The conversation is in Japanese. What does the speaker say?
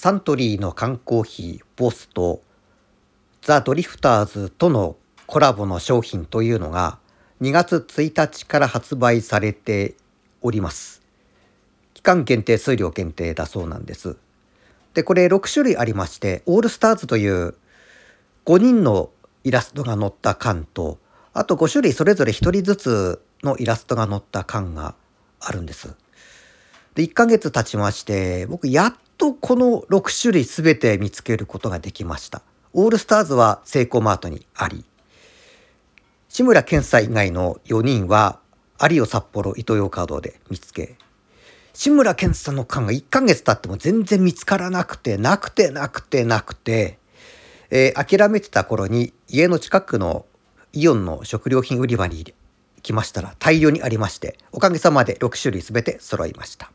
サントリーの缶コーヒーボスとザ・ドリフターズとのコラボの商品というのが2月1日から発売されております。期間限定、数量限定だそうなんです。で、これ6種類ありまして、オールスターズという5人のイラストが載った缶と、あと5種類それぞれ1人ずつのイラストが載った缶があるんです。で、1ヶ月経ちまして、僕やっとこの6種類全て見つけることができました。オールスターズはセイコーマートにあり、志村けんさん以外の4人は有オ札幌イトーヨーカードで見つけ、志村けんさんの缶が1ヶ月経っても全然見つからなくて、なくてなくてなくて、えー、諦めてた頃に家の近くのイオンの食料品売り場に来ましたら大量にありまして、おかげさまで6種類全て揃いました。